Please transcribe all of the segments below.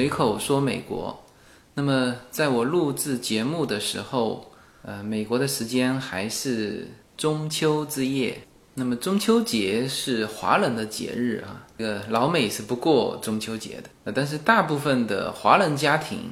随口说美国。那么在我录制节目的时候，呃，美国的时间还是中秋之夜。那么中秋节是华人的节日啊，这个老美是不过中秋节的。呃，但是大部分的华人家庭，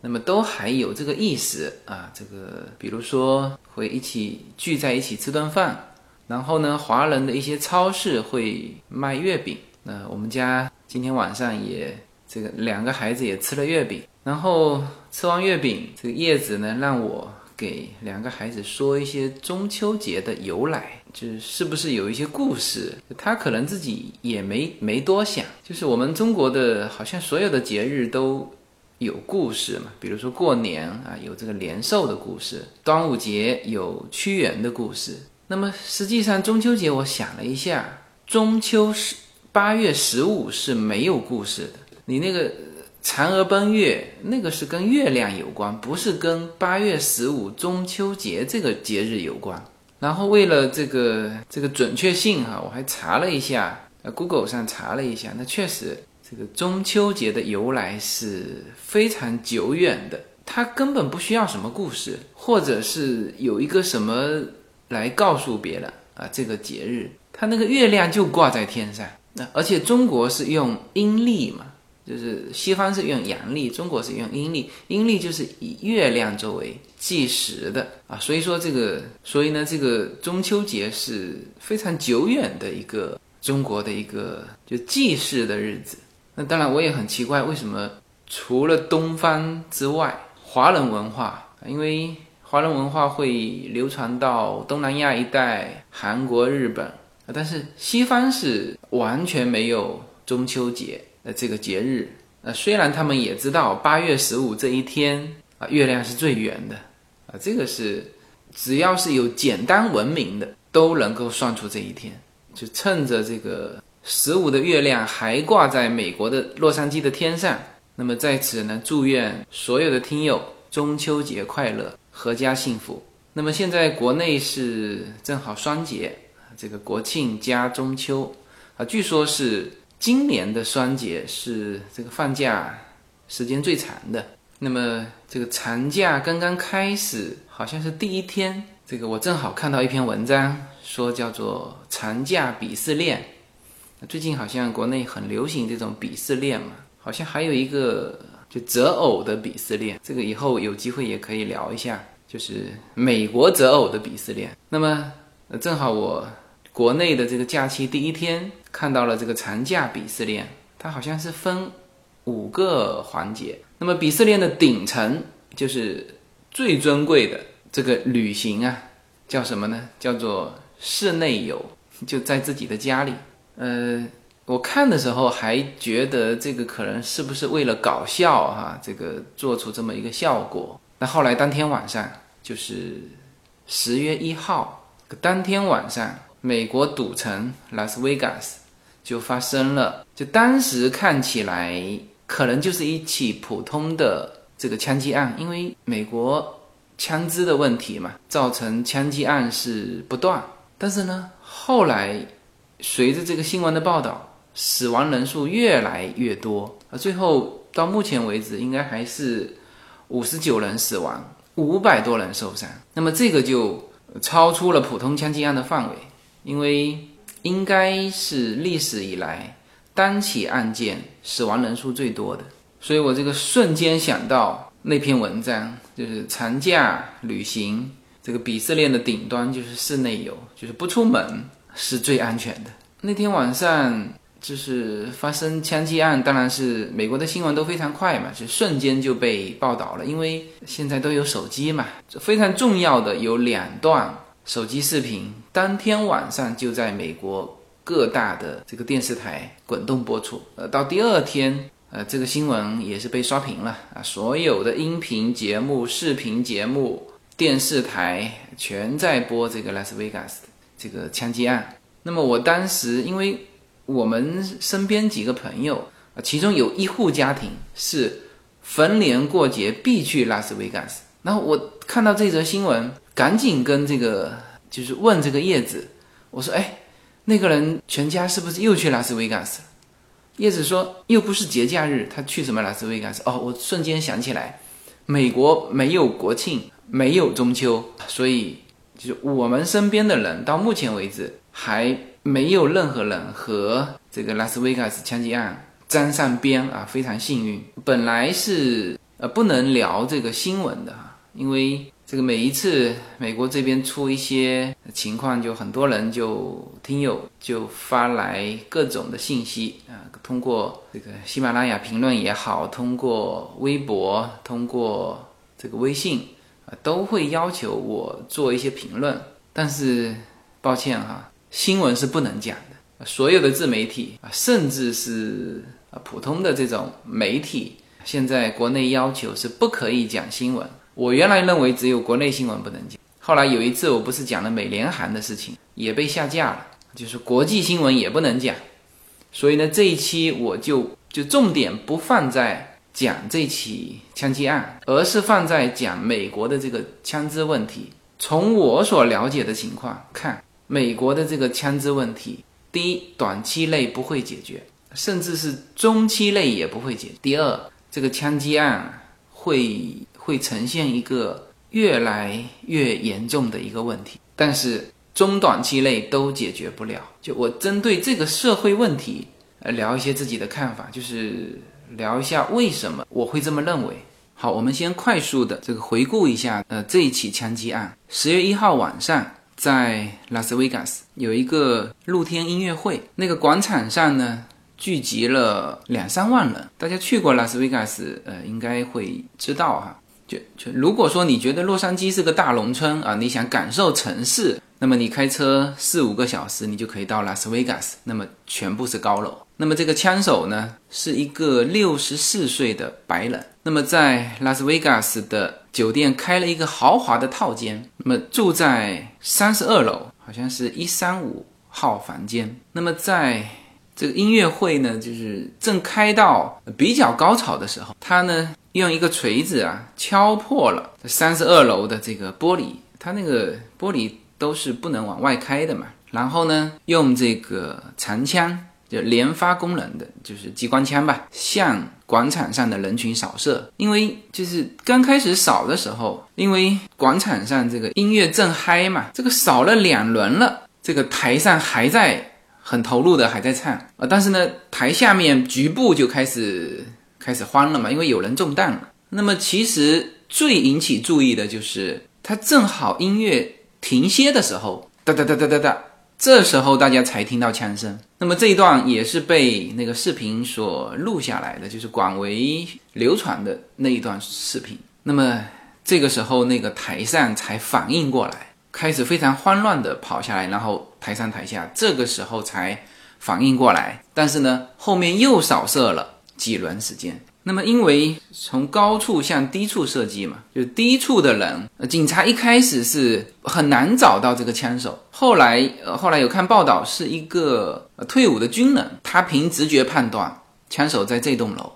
那么都还有这个意识啊，这个比如说会一起聚在一起吃顿饭，然后呢，华人的一些超市会卖月饼。那我们家今天晚上也这个两个孩子也吃了月饼，然后吃完月饼，这个叶子呢让我给两个孩子说一些中秋节的由来。就是是不是有一些故事？他可能自己也没没多想。就是我们中国的，好像所有的节日都有故事嘛。比如说过年啊，有这个年兽的故事；端午节有屈原的故事。那么实际上中秋节，我想了一下，中秋是八月十五是没有故事的。你那个嫦娥奔月，那个是跟月亮有关，不是跟八月十五中秋节这个节日有关。然后为了这个这个准确性哈，我还查了一下，呃，Google 上查了一下，那确实这个中秋节的由来是非常久远的，它根本不需要什么故事，或者是有一个什么来告诉别人啊，这个节日它那个月亮就挂在天上，那而且中国是用阴历嘛。就是西方是用阳历，中国是用阴历。阴历就是以月亮作为计时的啊，所以说这个，所以呢，这个中秋节是非常久远的一个中国的一个就祭祀的日子。那当然，我也很奇怪，为什么除了东方之外，华人文化，因为华人文化会流传到东南亚一带，韩国、日本，但是西方是完全没有中秋节。呃，这个节日，呃，虽然他们也知道八月十五这一天啊，月亮是最圆的，啊，这个是只要是有简单文明的都能够算出这一天。就趁着这个十五的月亮还挂在美国的洛杉矶的天上，那么在此呢，祝愿所有的听友中秋节快乐，阖家幸福。那么现在国内是正好双节，这个国庆加中秋啊，据说是。今年的双节是这个放假时间最长的。那么这个长假刚刚开始，好像是第一天，这个我正好看到一篇文章，说叫做长假鄙视链。最近好像国内很流行这种鄙视链嘛，好像还有一个就择偶的鄙视链。这个以后有机会也可以聊一下，就是美国择偶的鄙视链。那么正好我。国内的这个假期第一天看到了这个长假鄙视链，它好像是分五个环节。那么鄙视链的顶层就是最尊贵的这个旅行啊，叫什么呢？叫做室内游，就在自己的家里。呃，我看的时候还觉得这个可能是不是为了搞笑哈，这个做出这么一个效果。那后来当天晚上就是十月一号，当天晚上。美国赌城拉斯维加斯就发生了，就当时看起来可能就是一起普通的这个枪击案，因为美国枪支的问题嘛，造成枪击案是不断。但是呢，后来随着这个新闻的报道，死亡人数越来越多，啊，最后到目前为止应该还是五十九人死亡，五百多人受伤。那么这个就超出了普通枪击案的范围。因为应该是历史以来单起案件死亡人数最多的，所以我这个瞬间想到那篇文章，就是长假旅行这个鄙视链的顶端就是室内游，就是不出门是最安全的。那天晚上就是发生枪击案，当然是美国的新闻都非常快嘛，就瞬间就被报道了，因为现在都有手机嘛，非常重要的有两段。手机视频当天晚上就在美国各大的这个电视台滚动播出，呃，到第二天，呃，这个新闻也是被刷屏了啊，所有的音频节目、视频节目、电视台全在播这个拉斯维加斯这个枪击案。那么我当时，因为我们身边几个朋友啊，其中有一户家庭是逢年过节必去拉斯维加斯，然后我看到这则新闻。赶紧跟这个就是问这个叶子，我说：“哎，那个人全家是不是又去拉斯维加斯？”叶子说又不是节假日，他去什么拉斯维加斯？哦，我瞬间想起来，美国没有国庆，没有中秋，所以就是我们身边的人到目前为止还没有任何人和这个拉斯维加斯枪击案沾上边啊，非常幸运。本来是呃不能聊这个新闻的哈，因为。这个每一次美国这边出一些情况，就很多人就听友就发来各种的信息啊，通过这个喜马拉雅评论也好，通过微博，通过这个微信啊，都会要求我做一些评论。但是抱歉哈，新闻是不能讲的。所有的自媒体啊，甚至是啊普通的这种媒体，现在国内要求是不可以讲新闻。我原来认为只有国内新闻不能讲，后来有一次我不是讲了美联航的事情，也被下架了，就是国际新闻也不能讲。所以呢，这一期我就就重点不放在讲这起枪击案，而是放在讲美国的这个枪支问题。从我所了解的情况看，美国的这个枪支问题，第一，短期内不会解决，甚至是中期内也不会解。第二，这个枪击案会。会呈现一个越来越严重的一个问题，但是中短期内都解决不了。就我针对这个社会问题，呃，聊一些自己的看法，就是聊一下为什么我会这么认为。好，我们先快速的这个回顾一下，呃，这一起枪击案，十月一号晚上在拉斯维加斯有一个露天音乐会，那个广场上呢。聚集了两三万人，大家去过拉斯维加斯，呃，应该会知道哈。就就如果说你觉得洛杉矶是个大农村啊，你想感受城市，那么你开车四五个小时，你就可以到拉斯维加斯。那么全部是高楼。那么这个枪手呢，是一个六十四岁的白人。那么在拉斯维加斯的酒店开了一个豪华的套间，那么住在三十二楼，好像是一三五号房间。那么在这个音乐会呢，就是正开到比较高潮的时候，他呢。用一个锤子啊，敲破了三十二楼的这个玻璃，它那个玻璃都是不能往外开的嘛。然后呢，用这个长枪，就连发功能的，就是机关枪吧，向广场上的人群扫射。因为就是刚开始扫的时候，因为广场上这个音乐正嗨嘛，这个扫了两轮了，这个台上还在很投入的还在唱啊，但是呢，台下面局部就开始。开始慌了嘛，因为有人中弹了。那么其实最引起注意的就是，他正好音乐停歇的时候，哒哒哒哒哒哒，这时候大家才听到枪声。那么这一段也是被那个视频所录下来的，就是广为流传的那一段视频。那么这个时候，那个台上才反应过来，开始非常慌乱的跑下来，然后台上台下这个时候才反应过来。但是呢，后面又扫射了。几轮时间，那么因为从高处向低处射击嘛，就低处的人，警察一开始是很难找到这个枪手。后来，呃，后来有看报道，是一个退伍的军人，他凭直觉判断枪手在这栋楼，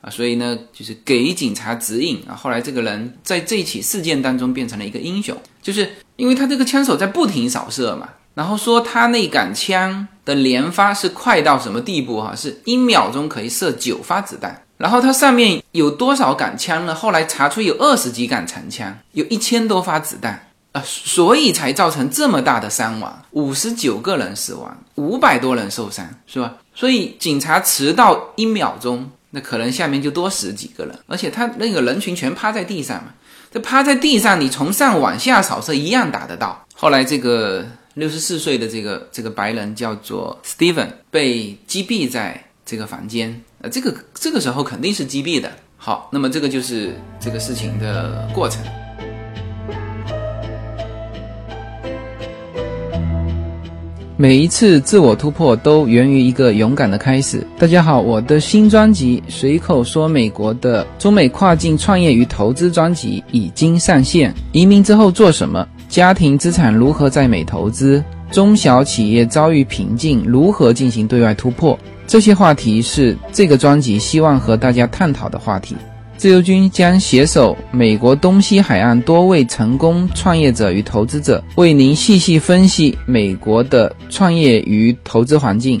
啊，所以呢，就是给警察指引啊。后来这个人在这起事件当中变成了一个英雄，就是因为他这个枪手在不停扫射嘛。然后说他那杆枪的连发是快到什么地步？哈，是一秒钟可以射九发子弹。然后它上面有多少杆枪呢？后来查出有二十几杆长枪，有一千多发子弹啊，所以才造成这么大的伤亡，五十九个人死亡，五百多人受伤，是吧？所以警察迟到一秒钟，那可能下面就多死几个人。而且他那个人群全趴在地上嘛，这趴在地上，你从上往下扫射一样打得到。后来这个。六十四岁的这个这个白人叫做 Steven，被击毙在这个房间。呃，这个这个时候肯定是击毙的。好，那么这个就是这个事情的过程。每一次自我突破都源于一个勇敢的开始。大家好，我的新专辑《随口说美国的中美跨境创业与投资》专辑已经上线。移民之后做什么？家庭资产如何在美投资？中小企业遭遇瓶颈，如何进行对外突破？这些话题是这个专辑希望和大家探讨的话题。自由军将携手美国东西海岸多位成功创业者与投资者，为您细细分析美国的创业与投资环境。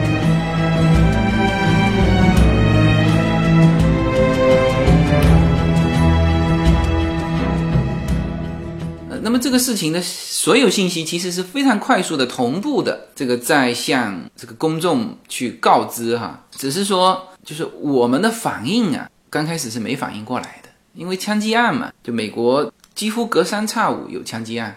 这个事情的所有信息其实是非常快速的同步的，这个在向这个公众去告知哈，只是说就是我们的反应啊，刚开始是没反应过来的。因为枪击案嘛，就美国几乎隔三差五有枪击案，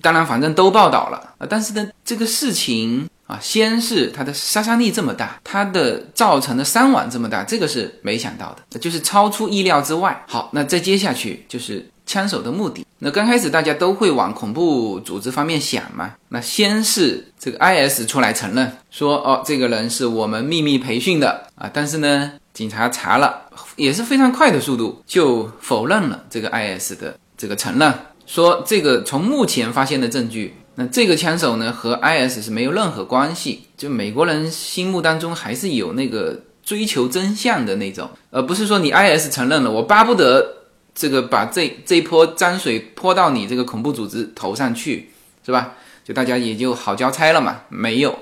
当然反正都报道了啊。但是呢，这个事情啊，先是它的杀伤力这么大，它的造成的伤亡这么大，这个是没想到的，就是超出意料之外。好，那再接下去就是枪手的目的。那刚开始大家都会往恐怖组织方面想嘛。那先是这个 IS 出来承认说，哦，这个人是我们秘密培训的啊，但是呢。警察查了，也是非常快的速度就否认了这个 IS 的这个承认，说这个从目前发现的证据，那这个枪手呢和 IS 是没有任何关系。就美国人心目当中还是有那个追求真相的那种，而不是说你 IS 承认了，我巴不得这个把这这一泼脏水泼到你这个恐怖组织头上去，是吧？就大家也就好交差了嘛。没有，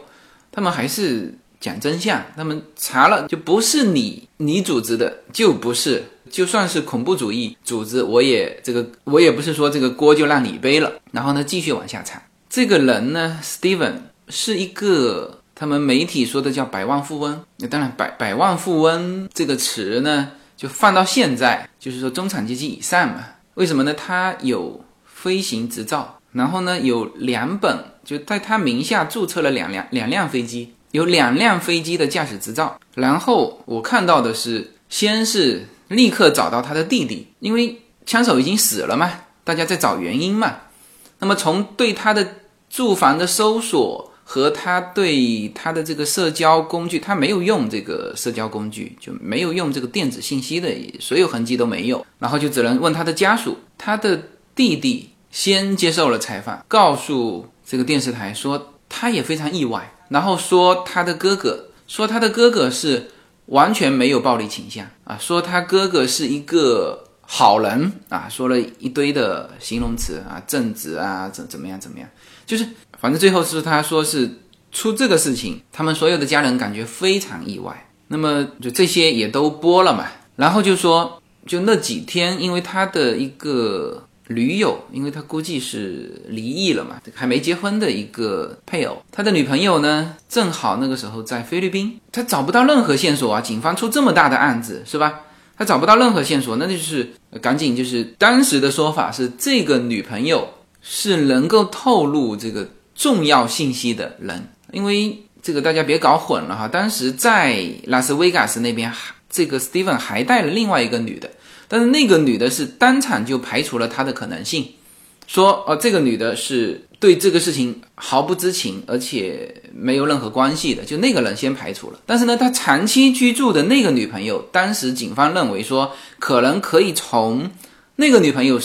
他们还是。讲真相，他们查了就不是你你组织的，就不是，就算是恐怖主义组织，我也这个我也不是说这个锅就让你背了。然后呢，继续往下查，这个人呢，Steven 是一个他们媒体说的叫百万富翁。那当然，百百万富翁这个词呢，就放到现在就是说中产阶级以上嘛。为什么呢？他有飞行执照，然后呢有两本，就在他名下注册了两辆两辆飞机。有两辆飞机的驾驶执照，然后我看到的是，先是立刻找到他的弟弟，因为枪手已经死了嘛，大家在找原因嘛。那么从对他的住房的搜索和他对他的这个社交工具，他没有用这个社交工具，就没有用这个电子信息的所有痕迹都没有，然后就只能问他的家属。他的弟弟先接受了采访，告诉这个电视台说，他也非常意外。然后说他的哥哥，说他的哥哥是完全没有暴力倾向啊，说他哥哥是一个好人啊，说了一堆的形容词啊，正直啊，怎怎么样怎么样，就是反正最后是他说是出这个事情，他们所有的家人感觉非常意外。那么就这些也都播了嘛，然后就说就那几天，因为他的一个。女友，因为他估计是离异了嘛，还没结婚的一个配偶，他的女朋友呢，正好那个时候在菲律宾，他找不到任何线索啊。警方出这么大的案子，是吧？他找不到任何线索，那就是赶紧就是当时的说法是，这个女朋友是能够透露这个重要信息的人，因为这个大家别搞混了哈。当时在拉斯维加斯那边，这个 Steven 还带了另外一个女的。但是那个女的是当场就排除了他的可能性，说哦，这个女的是对这个事情毫不知情，而且没有任何关系的，就那个人先排除了。但是呢，他长期居住的那个女朋友，当时警方认为说，可能可以从那个女朋友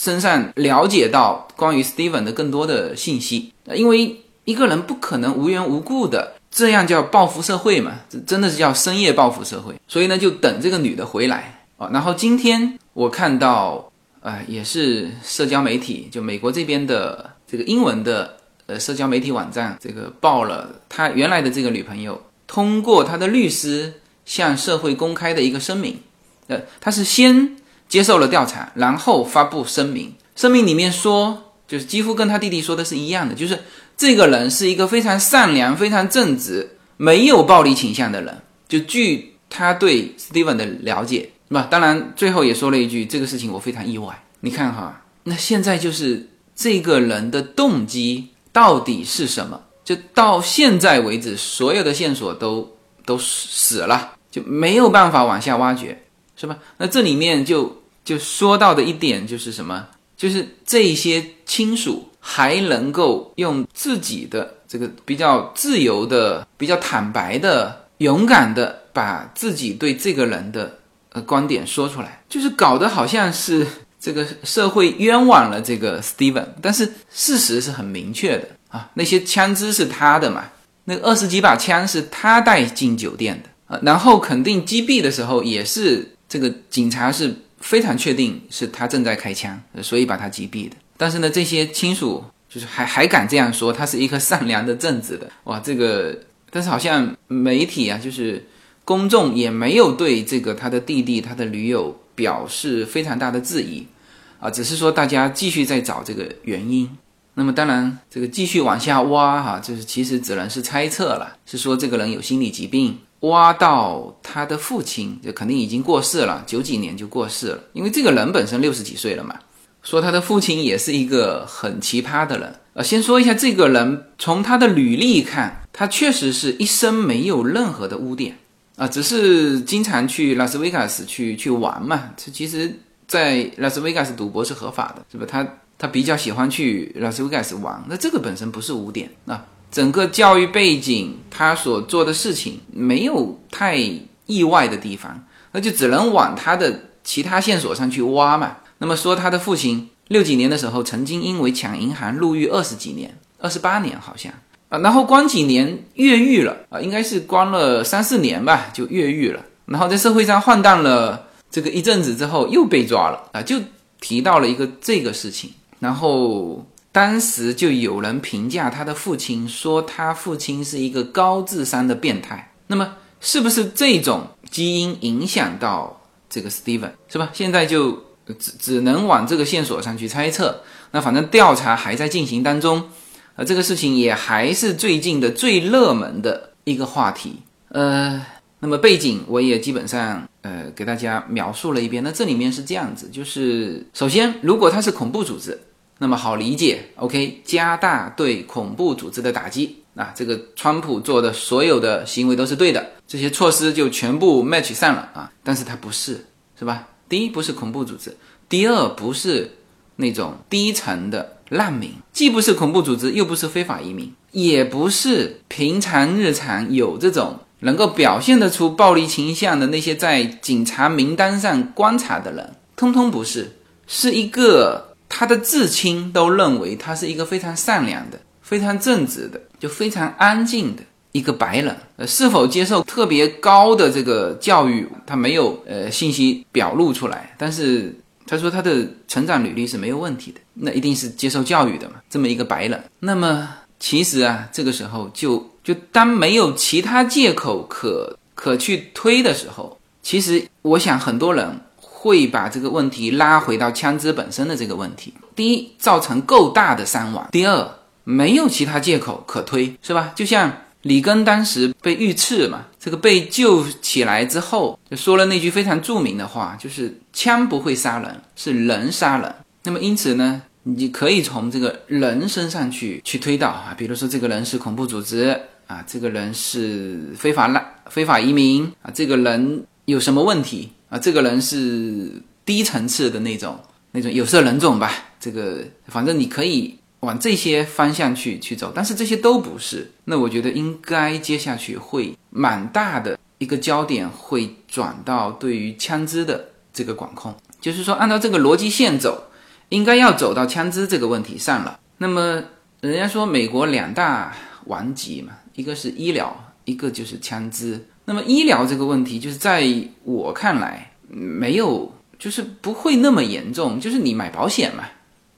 身上了解到关于 Steven 的更多的信息，因为一个人不可能无缘无故的这样叫报复社会嘛，这真的是叫深夜报复社会。所以呢，就等这个女的回来。啊，然后今天我看到，呃，也是社交媒体，就美国这边的这个英文的呃社交媒体网站，这个报了他原来的这个女朋友通过他的律师向社会公开的一个声明，呃，他是先接受了调查，然后发布声明，声明里面说，就是几乎跟他弟弟说的是一样的，就是这个人是一个非常善良、非常正直、没有暴力倾向的人，就据他对 Steven 的了解。那当然，最后也说了一句，这个事情我非常意外。你看哈，那现在就是这个人的动机到底是什么？就到现在为止，所有的线索都都死了，就没有办法往下挖掘，是吧？那这里面就就说到的一点就是什么？就是这些亲属还能够用自己的这个比较自由的、比较坦白的、勇敢的，把自己对这个人的呃。观点说出来，就是搞得好像是这个社会冤枉了这个 Steven，但是事实是很明确的啊，那些枪支是他的嘛，那二十几把枪是他带进酒店的啊，然后肯定击毙的时候也是这个警察是非常确定是他正在开枪，所以把他击毙的。但是呢，这些亲属就是还还敢这样说，他是一个善良的正直的哇，这个但是好像媒体啊，就是公众也没有对这个他的弟弟他的女友。表示非常大的质疑，啊，只是说大家继续在找这个原因。那么当然，这个继续往下挖哈，就是其实只能是猜测了，是说这个人有心理疾病，挖到他的父亲就肯定已经过世了，九几年就过世了，因为这个人本身六十几岁了嘛。说他的父亲也是一个很奇葩的人，呃，先说一下这个人，从他的履历看，他确实是一生没有任何的污点。啊，只是经常去拉斯维加斯去去玩嘛。这其实，在拉斯维加斯赌博是合法的，是吧？他他比较喜欢去拉斯维加斯玩，那这个本身不是污点。啊整个教育背景，他所做的事情没有太意外的地方，那就只能往他的其他线索上去挖嘛。那么说，他的父亲六几年的时候曾经因为抢银行入狱二十几年，二十八年好像。啊，然后关几年越狱了啊，应该是关了三四年吧，就越狱了。然后在社会上晃荡了这个一阵子之后，又被抓了啊，就提到了一个这个事情。然后当时就有人评价他的父亲，说他父亲是一个高智商的变态。那么是不是这种基因影响到这个 Steven 是吧？现在就只只能往这个线索上去猜测。那反正调查还在进行当中。呃，这个事情也还是最近的最热门的一个话题。呃，那么背景我也基本上呃给大家描述了一遍。那这里面是这样子，就是首先，如果他是恐怖组织，那么好理解，OK，加大对恐怖组织的打击。那这个川普做的所有的行为都是对的，这些措施就全部 match 上了啊。但是它不是，是吧？第一，不是恐怖组织；第二，不是那种低层的。难民既不是恐怖组织，又不是非法移民，也不是平常日常有这种能够表现得出暴力倾向的那些在警察名单上观察的人，通通不是，是一个他的至亲都认为他是一个非常善良的、非常正直的、就非常安静的一个白人。呃，是否接受特别高的这个教育，他没有呃信息表露出来，但是。他说他的成长履历是没有问题的，那一定是接受教育的嘛，这么一个白人。那么其实啊，这个时候就就当没有其他借口可可去推的时候，其实我想很多人会把这个问题拉回到枪支本身的这个问题。第一，造成够大的伤亡；第二，没有其他借口可推，是吧？就像。里根当时被遇刺嘛，这个被救起来之后，就说了那句非常著名的话，就是枪不会杀人，是人杀人。那么因此呢，你可以从这个人身上去去推导啊，比如说这个人是恐怖组织啊，这个人是非法滥非法移民啊，这个人有什么问题啊？这个人是低层次的那种那种有色人种吧？这个反正你可以。往这些方向去去走，但是这些都不是。那我觉得应该接下去会蛮大的一个焦点会转到对于枪支的这个管控，就是说按照这个逻辑线走，应该要走到枪支这个问题上了。那么人家说美国两大顽疾嘛，一个是医疗，一个就是枪支。那么医疗这个问题，就是在我看来没有，就是不会那么严重，就是你买保险嘛。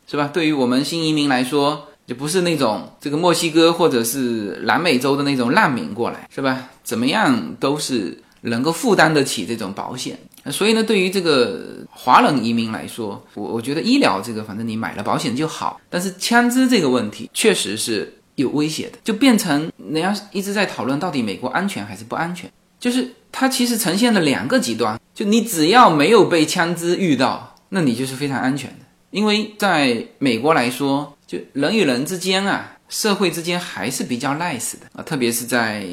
是吧？对于我们新移民来说，就不是那种这个墨西哥或者是南美洲的那种难民过来，是吧？怎么样都是能够负担得起这种保险。所以呢，对于这个华人移民来说，我我觉得医疗这个，反正你买了保险就好。但是枪支这个问题确实是有威胁的，就变成人家一直在讨论到底美国安全还是不安全。就是它其实呈现了两个极端，就你只要没有被枪支遇到，那你就是非常安全的。因为在美国来说，就人与人之间啊，社会之间还是比较 nice 的啊，特别是在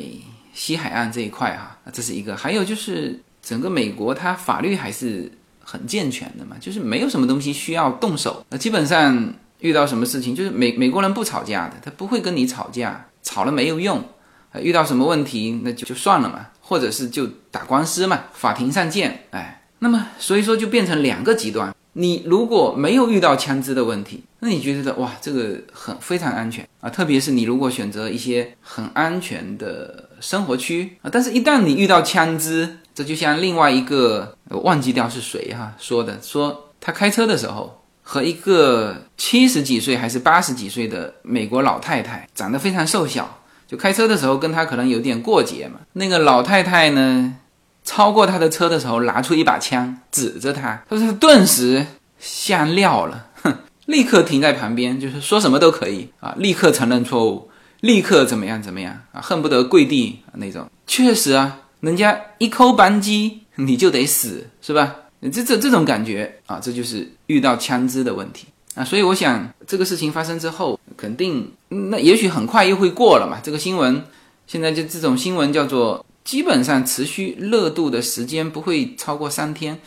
西海岸这一块哈，这是一个。还有就是整个美国它法律还是很健全的嘛，就是没有什么东西需要动手。那基本上遇到什么事情，就是美美国人不吵架的，他不会跟你吵架，吵了没有用。呃遇到什么问题，那就就算了嘛，或者是就打官司嘛，法庭上见。哎，那么所以说就变成两个极端。你如果没有遇到枪支的问题，那你觉得哇，这个很非常安全啊！特别是你如果选择一些很安全的生活区啊，但是一旦你遇到枪支，这就像另外一个忘记掉是谁哈说的，说他开车的时候和一个七十几岁还是八十几岁的美国老太太长得非常瘦小，就开车的时候跟他可能有点过节嘛。那个老太太呢？超过他的车的时候，拿出一把枪指着他，他说：“顿时吓尿了，哼，立刻停在旁边，就是说什么都可以啊，立刻承认错误，立刻怎么样怎么样啊，恨不得跪地那种。确实啊，人家一扣扳机，你就得死，是吧？这这这种感觉啊，这就是遇到枪支的问题啊。所以我想，这个事情发生之后，肯定那也许很快又会过了嘛。这个新闻现在就这种新闻叫做。基本上持续热度的时间不会超过三天，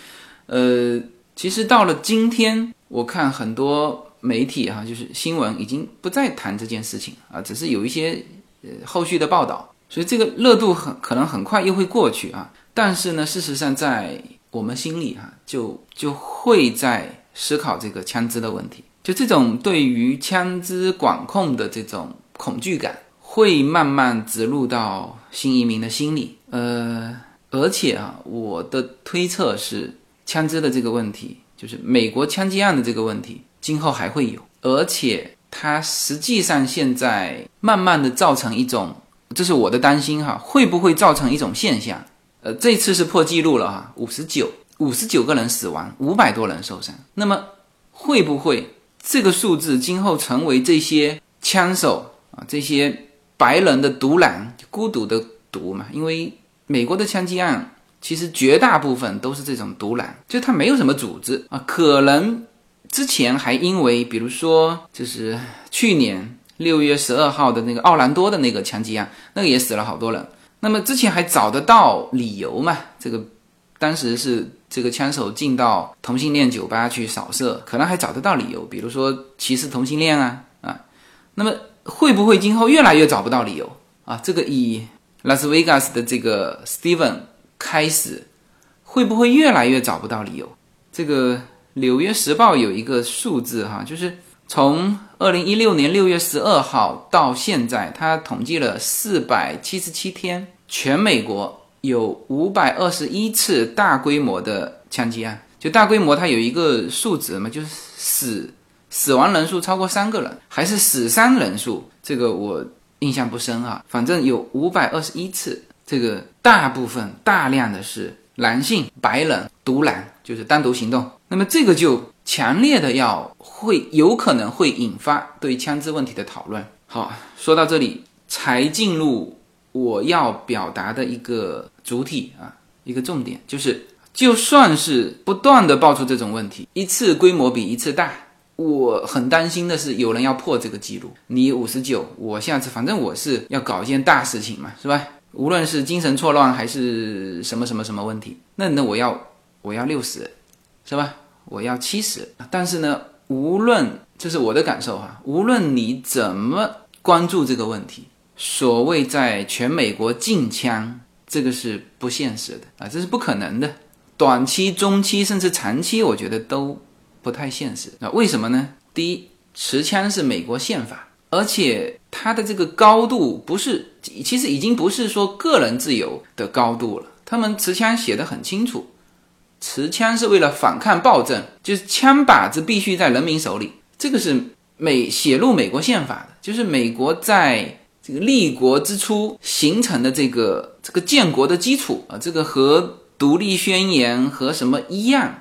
呃，其实到了今天，我看很多媒体哈，就是新闻已经不再谈这件事情啊，只是有一些呃后续的报道，所以这个热度很可能很快又会过去啊。但是呢，事实上在我们心里哈，就就会在思考这个枪支的问题，就这种对于枪支管控的这种恐惧感。会慢慢植入到新移民的心里，呃，而且啊，我的推测是，枪支的这个问题，就是美国枪击案的这个问题，今后还会有，而且它实际上现在慢慢的造成一种，这是我的担心哈，会不会造成一种现象？呃，这次是破纪录了哈，五十九，五十九个人死亡，五百多人受伤，那么会不会这个数字今后成为这些枪手啊这些？白人的独揽，孤独的独嘛，因为美国的枪击案其实绝大部分都是这种独揽，就他没有什么组织啊。可能之前还因为，比如说，就是去年六月十二号的那个奥兰多的那个枪击案，那个也死了好多人。那么之前还找得到理由嘛？这个当时是这个枪手进到同性恋酒吧去扫射，可能还找得到理由，比如说歧视同性恋啊啊。那么。会不会今后越来越找不到理由啊？这个以拉斯维加斯的这个 Steven 开始，会不会越来越找不到理由？这个《纽约时报》有一个数字哈，就是从二零一六年六月十二号到现在，他统计了四百七十七天，全美国有五百二十一次大规模的枪击案。就大规模，它有一个数值嘛，就是死。死亡人数超过三个人，还是死伤人数？这个我印象不深啊。反正有五百二十一次，这个大部分大量的是男性白人独揽，就是单独行动。那么这个就强烈的要会有可能会引发对枪支问题的讨论。好，说到这里才进入我要表达的一个主体啊，一个重点就是，就算是不断的爆出这种问题，一次规模比一次大。我很担心的是，有人要破这个记录。你五十九，我下次反正我是要搞一件大事情嘛，是吧？无论是精神错乱还是什么什么什么问题，那那我要我要六十，是吧？我要七十。但是呢，无论这是我的感受哈，无论你怎么关注这个问题，所谓在全美国禁枪，这个是不现实的啊，这是不可能的。短期、中期甚至长期，我觉得都。不太现实啊？为什么呢？第一，持枪是美国宪法，而且它的这个高度不是，其实已经不是说个人自由的高度了。他们持枪写的很清楚，持枪是为了反抗暴政，就是枪把子必须在人民手里。这个是美写入美国宪法的，就是美国在立国之初形成的这个这个建国的基础啊，这个和独立宣言和什么一样。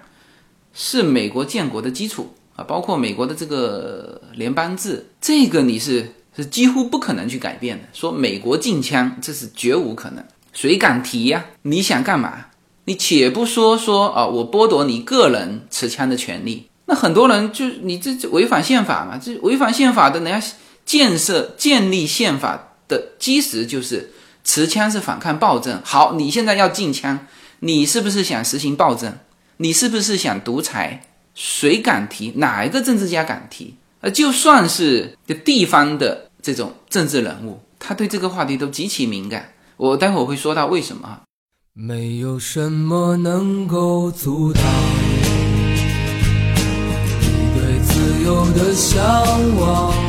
是美国建国的基础啊，包括美国的这个联邦制，这个你是是几乎不可能去改变的。说美国禁枪，这是绝无可能。谁敢提呀？你想干嘛？你且不说说啊，我剥夺你个人持枪的权利，那很多人就你这违反宪法嘛？这违反宪法的，人家建设建立宪法的基石就是持枪是反抗暴政。好，你现在要禁枪，你是不是想实行暴政？你是不是想独裁？谁敢提？哪一个政治家敢提？呃，就算是地方的这种政治人物，他对这个话题都极其敏感。我待会儿会说到为什么。没有什么能够阻挡你对自由的向往。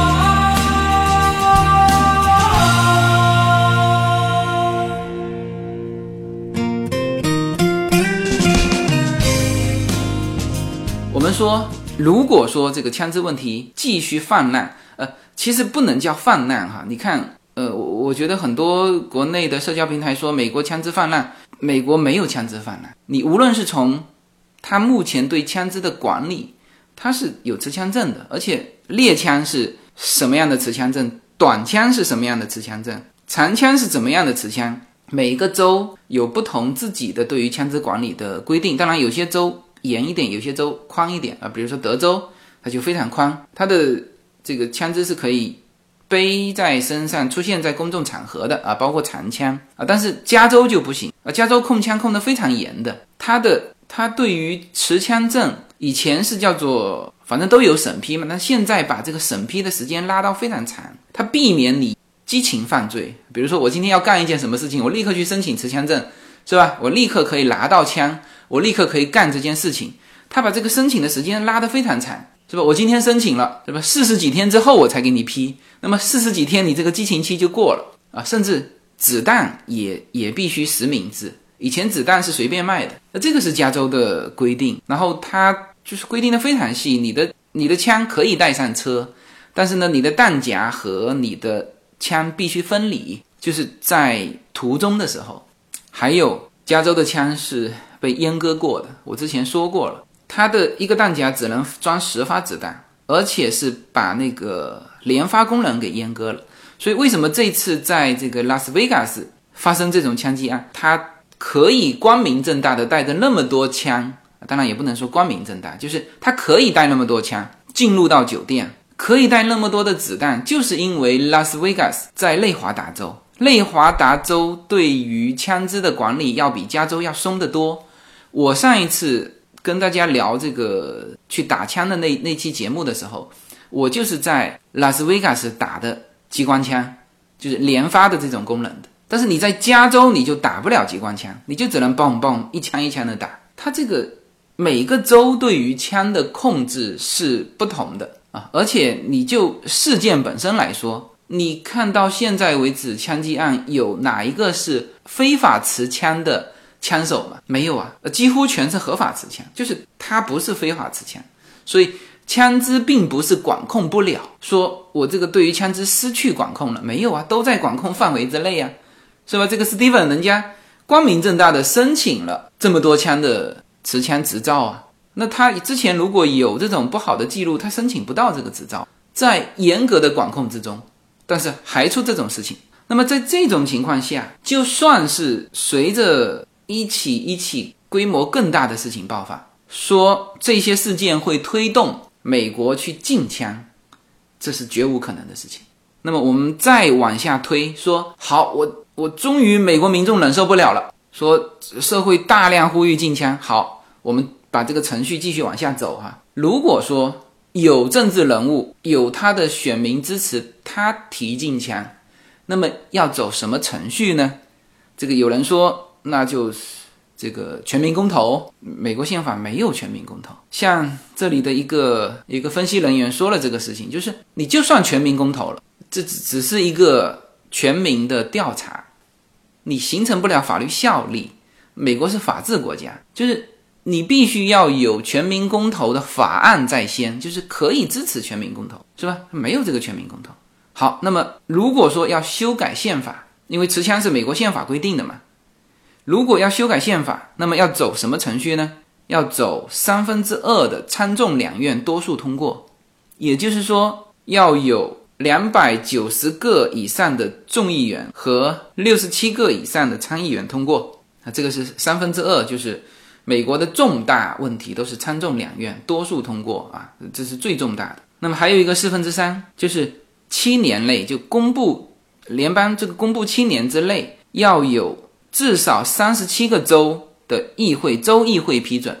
说。如果说这个枪支问题继续泛滥，呃，其实不能叫泛滥哈。你看，呃，我我觉得很多国内的社交平台说美国枪支泛滥，美国没有枪支泛滥。你无论是从他目前对枪支的管理，他是有持枪证的，而且猎枪是什么样的持枪证，短枪是什么样的持枪证，长枪是怎么样的持枪，每一个州有不同自己的对于枪支管理的规定。当然，有些州。严一点，有些州宽一点啊，比如说德州，它就非常宽，它的这个枪支是可以背在身上，出现在公众场合的啊，包括长枪啊。但是加州就不行啊，加州控枪控得非常严的，它的它对于持枪证以前是叫做反正都有审批嘛，那现在把这个审批的时间拉到非常长，它避免你激情犯罪。比如说我今天要干一件什么事情，我立刻去申请持枪证，是吧？我立刻可以拿到枪。我立刻可以干这件事情，他把这个申请的时间拉得非常长，是吧？我今天申请了，是吧？四十几天之后我才给你批，那么四十几天你这个激情期就过了啊，甚至子弹也也必须实名制，以前子弹是随便卖的，那这个是加州的规定，然后它就是规定的非常细，你的你的枪可以带上车，但是呢，你的弹夹和你的枪必须分离，就是在途中的时候，还有加州的枪是。被阉割过的，我之前说过了，它的一个弹夹只能装十发子弹，而且是把那个连发功能给阉割了。所以为什么这次在这个拉斯维加斯发生这种枪击案，它可以光明正大的带着那么多枪？当然也不能说光明正大，就是它可以带那么多枪进入到酒店，可以带那么多的子弹，就是因为拉斯维加斯在内华达州，内华达州对于枪支的管理要比加州要松得多。我上一次跟大家聊这个去打枪的那那期节目的时候，我就是在拉斯维加斯打的机关枪，就是连发的这种功能的。但是你在加州你就打不了机关枪，你就只能嘣嘣一枪一枪的打。它这个每个州对于枪的控制是不同的啊，而且你就事件本身来说，你看到现在为止枪击案有哪一个是非法持枪的？枪手嘛，没有啊，几乎全是合法持枪，就是他不是非法持枪，所以枪支并不是管控不了。说我这个对于枪支失去管控了，没有啊，都在管控范围之内啊，是吧？这个 Steven 人家光明正大的申请了这么多枪的持枪执照啊，那他之前如果有这种不好的记录，他申请不到这个执照，在严格的管控之中，但是还出这种事情，那么在这种情况下，就算是随着一起一起规模更大的事情爆发，说这些事件会推动美国去禁枪，这是绝无可能的事情。那么我们再往下推，说好，我我终于美国民众忍受不了了，说社会大量呼吁禁枪，好，我们把这个程序继续往下走哈。如果说有政治人物有他的选民支持他提禁枪，那么要走什么程序呢？这个有人说。那就是这个全民公投，美国宪法没有全民公投。像这里的一个一个分析人员说了这个事情，就是你就算全民公投了，这只只是一个全民的调查，你形成不了法律效力。美国是法治国家，就是你必须要有全民公投的法案在先，就是可以支持全民公投，是吧？没有这个全民公投。好，那么如果说要修改宪法，因为持枪是美国宪法规定的嘛。如果要修改宪法，那么要走什么程序呢？要走三分之二的参众两院多数通过，也就是说要有两百九十个以上的众议员和六十七个以上的参议员通过。啊，这个是三分之二，就是美国的重大问题都是参众两院多数通过啊，这是最重大的。那么还有一个四分之三，就是七年内就公布联邦这个公布七年之内要有至少三十七个州的议会州议会批准，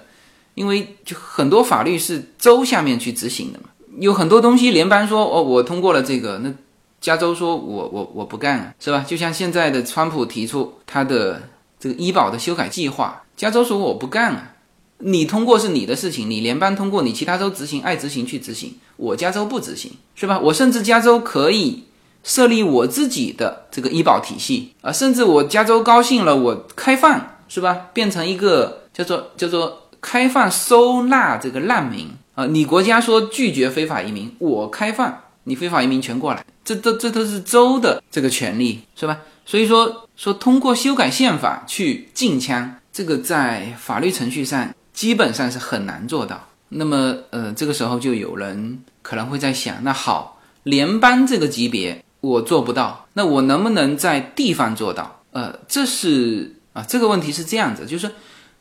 因为就很多法律是州下面去执行的嘛，有很多东西联邦说哦我通过了这个，那加州说我我我不干了，是吧？就像现在的川普提出他的。这个医保的修改计划，加州说我不干啊，你通过是你的事情，你联邦通过，你其他州执行爱执行去执行，我加州不执行，是吧？我甚至加州可以设立我自己的这个医保体系啊，甚至我加州高兴了，我开放，是吧？变成一个叫做叫做开放收纳这个难民啊，你国家说拒绝非法移民，我开放，你非法移民全过来，这都这都是州的这个权利，是吧？所以说说通过修改宪法去禁枪，这个在法律程序上基本上是很难做到。那么，呃，这个时候就有人可能会在想，那好，联邦这个级别我做不到，那我能不能在地方做到？呃，这是啊，这个问题是这样子，就是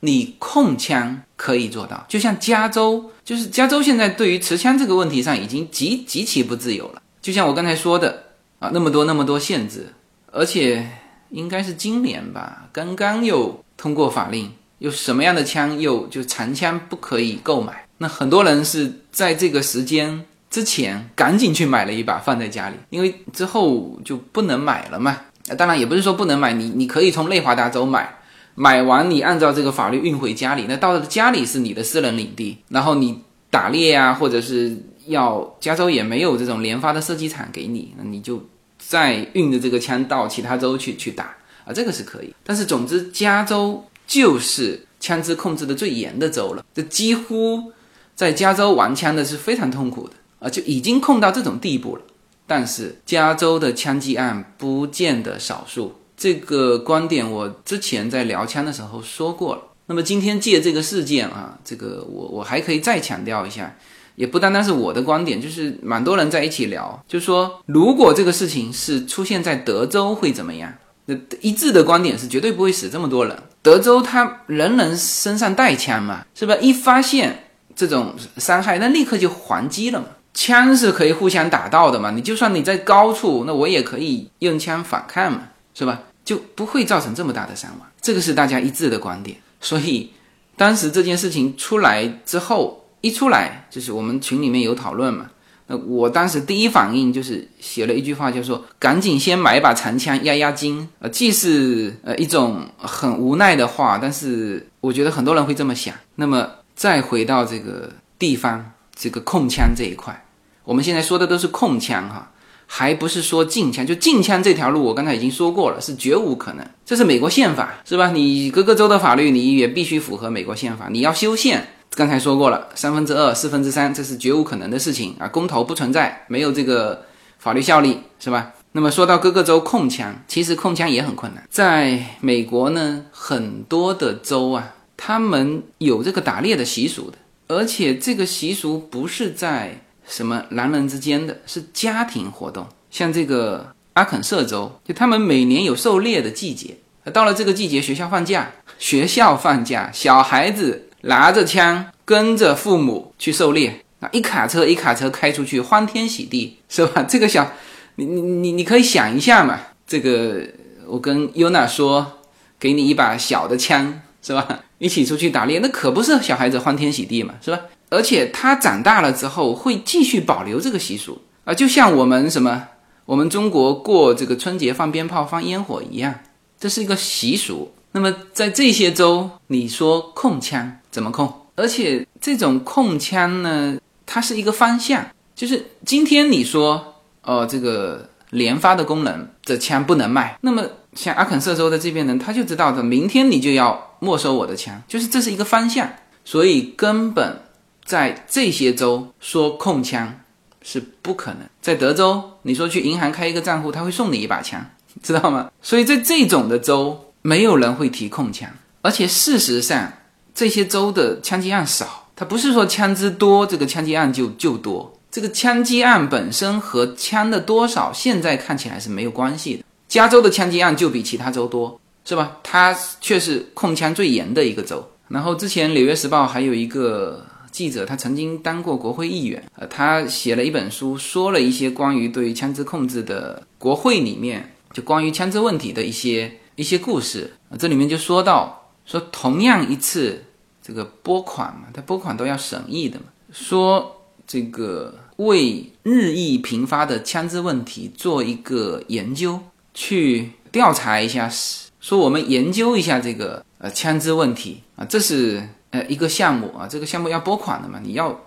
你控枪可以做到，就像加州，就是加州现在对于持枪这个问题上已经极极其不自由了。就像我刚才说的啊，那么多那么多限制。而且应该是今年吧，刚刚又通过法令，又什么样的枪又就长枪不可以购买。那很多人是在这个时间之前赶紧去买了一把放在家里，因为之后就不能买了嘛。当然也不是说不能买，你你可以从内华达州买，买完你按照这个法律运回家里，那到了家里是你的私人领地，然后你打猎啊，或者是要加州也没有这种连发的射击场给你，那你就。再运着这个枪到其他州去去打啊，这个是可以。但是总之，加州就是枪支控制的最严的州了。这几乎在加州玩枪的是非常痛苦的啊，就已经控到这种地步了。但是加州的枪击案不见得少数，这个观点我之前在聊枪的时候说过了。那么今天借这个事件啊，这个我我还可以再强调一下。也不单单是我的观点，就是蛮多人在一起聊，就说，如果这个事情是出现在德州会怎么样？那一致的观点是绝对不会死这么多人。德州他人人身上带枪嘛，是吧？一发现这种伤害，那立刻就还击了嘛。枪是可以互相打到的嘛，你就算你在高处，那我也可以用枪反抗嘛，是吧？就不会造成这么大的伤亡。这个是大家一致的观点。所以当时这件事情出来之后。一出来就是我们群里面有讨论嘛，那我当时第一反应就是写了一句话，就是说赶紧先买一把长枪压压惊。呃，既是呃一种很无奈的话，但是我觉得很多人会这么想。那么再回到这个地方，这个控枪这一块，我们现在说的都是控枪哈，还不是说禁枪。就禁枪这条路，我刚才已经说过了，是绝无可能。这是美国宪法是吧？你各个州的法律你也必须符合美国宪法，你要修宪。刚才说过了，三分之二、四分之三，这是绝无可能的事情啊！公投不存在，没有这个法律效力，是吧？那么说到各个州控枪，其实控枪也很困难。在美国呢，很多的州啊，他们有这个打猎的习俗的，而且这个习俗不是在什么男人之间的，是家庭活动。像这个阿肯色州，就他们每年有狩猎的季节，到了这个季节，学校放假，学校放假，小孩子。拿着枪跟着父母去狩猎，啊，一卡车一卡车开出去，欢天喜地，是吧？这个小，你你你你可以想一下嘛。这个我跟尤娜说，给你一把小的枪，是吧？一起出去打猎，那可不是小孩子欢天喜地嘛，是吧？而且他长大了之后会继续保留这个习俗啊，就像我们什么，我们中国过这个春节放鞭炮、放烟火一样，这是一个习俗。那么在这些州，你说控枪怎么控？而且这种控枪呢，它是一个方向，就是今天你说，哦，这个连发的功能的枪不能卖，那么像阿肯色州的这边人，他就知道的，明天你就要没收我的枪，就是这是一个方向，所以根本在这些州说控枪是不可能。在德州，你说去银行开一个账户，他会送你一把枪，知道吗？所以在这种的州。没有人会提控枪，而且事实上这些州的枪击案少，它不是说枪支多，这个枪击案就就多。这个枪击案本身和枪的多少，现在看起来是没有关系的。加州的枪击案就比其他州多，是吧？它却是控枪最严的一个州。然后之前《纽约时报》还有一个记者，他曾经当过国会议员，呃，他写了一本书，说了一些关于对枪支控制的国会里面就关于枪支问题的一些一些故事。这里面就说到，说同样一次这个拨款嘛，他拨款都要审议的嘛，说。这个为日益频发的枪支问题做一个研究，去调查一下是，说我们研究一下这个呃枪支问题啊，这是呃一个项目啊，这个项目要拨款的嘛，你要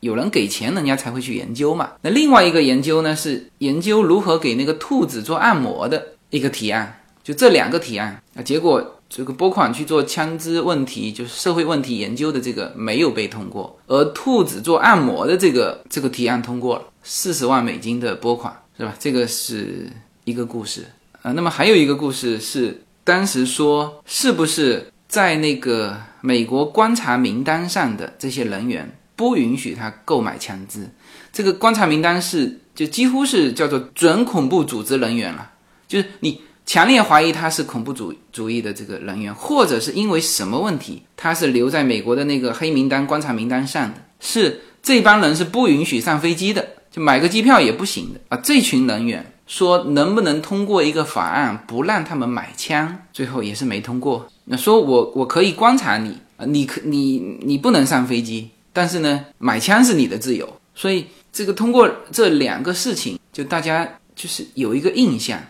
有人给钱，人家才会去研究嘛。那另外一个研究呢，是研究如何给那个兔子做按摩的一个提案，就这两个提案啊，结果。这个拨款去做枪支问题，就是社会问题研究的这个没有被通过，而兔子做按摩的这个这个提案通过了，四十万美金的拨款是吧？这个是一个故事啊。那么还有一个故事是，当时说是不是在那个美国观察名单上的这些人员不允许他购买枪支？这个观察名单是就几乎是叫做准恐怖组织人员了，就是你。强烈怀疑他是恐怖主主义的这个人员，或者是因为什么问题，他是留在美国的那个黑名单观察名单上的，是这帮人是不允许上飞机的，就买个机票也不行的啊！这群人员说能不能通过一个法案不让他们买枪，最后也是没通过。那说我我可以观察你啊，你可你你不能上飞机，但是呢，买枪是你的自由。所以这个通过这两个事情，就大家就是有一个印象。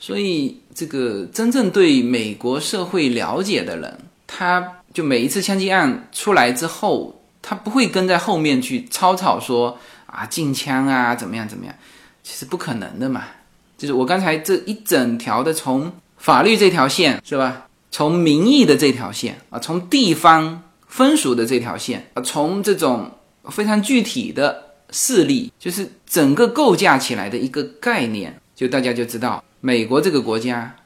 所以，这个真正对美国社会了解的人，他就每一次枪击案出来之后，他不会跟在后面去吵吵说啊禁枪啊怎么样怎么样，其实不可能的嘛。就是我刚才这一整条的从法律这条线是吧，从民意的这条线啊，从地方风俗的这条线啊，从这种非常具体的事例，就是整个构架起来的一个概念，就大家就知道。美国这个国家，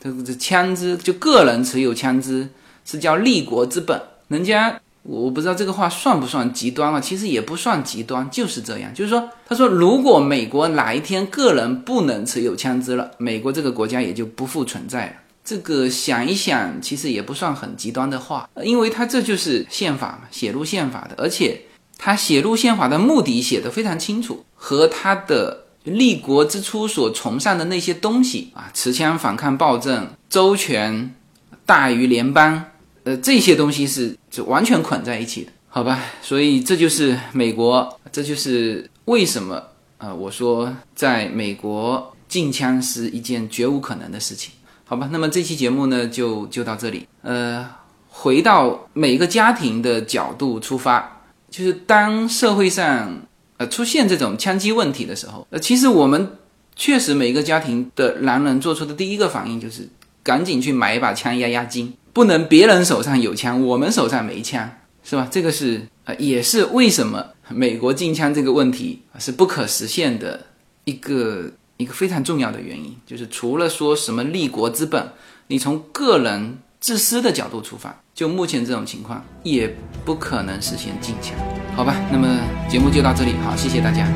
这个这枪支就个人持有枪支是叫立国之本。人家我不知道这个话算不算极端啊？其实也不算极端，就是这样。就是说，他说如果美国哪一天个人不能持有枪支了，美国这个国家也就不复存在了。这个想一想，其实也不算很极端的话，因为他这就是宪法嘛，写入宪法的，而且他写入宪法的目的写得非常清楚，和他的。立国之初所崇尚的那些东西啊，持枪反抗暴政、周全大于联邦，呃，这些东西是就完全捆在一起的，好吧？所以这就是美国，这就是为什么啊，我说在美国禁枪是一件绝无可能的事情，好吧？那么这期节目呢，就就到这里。呃，回到每个家庭的角度出发，就是当社会上。呃，出现这种枪击问题的时候，呃，其实我们确实每个家庭的男人做出的第一个反应就是赶紧去买一把枪压压惊，不能别人手上有枪，我们手上没枪，是吧？这个是呃，也是为什么美国禁枪这个问题是不可实现的一个一个非常重要的原因，就是除了说什么立国之本，你从个人。自私的角度出发，就目前这种情况，也不可能实现禁枪，好吧？那么节目就到这里，好，谢谢大家。